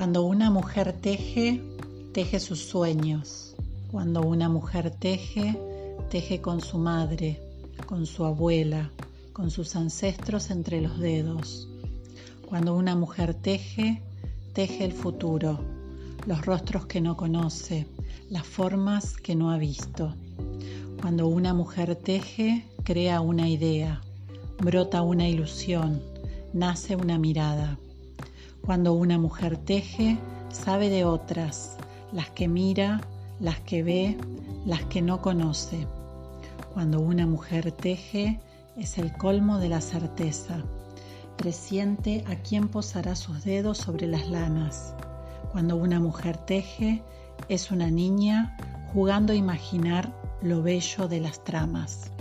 Cuando una mujer teje, teje sus sueños. Cuando una mujer teje, teje con su madre, con su abuela, con sus ancestros entre los dedos. Cuando una mujer teje, teje el futuro, los rostros que no conoce, las formas que no ha visto. Cuando una mujer teje, crea una idea, brota una ilusión, nace una mirada. Cuando una mujer teje, sabe de otras, las que mira, las que ve, las que no conoce. Cuando una mujer teje, es el colmo de la certeza. Presiente a quién posará sus dedos sobre las lanas. Cuando una mujer teje, es una niña jugando a imaginar lo bello de las tramas.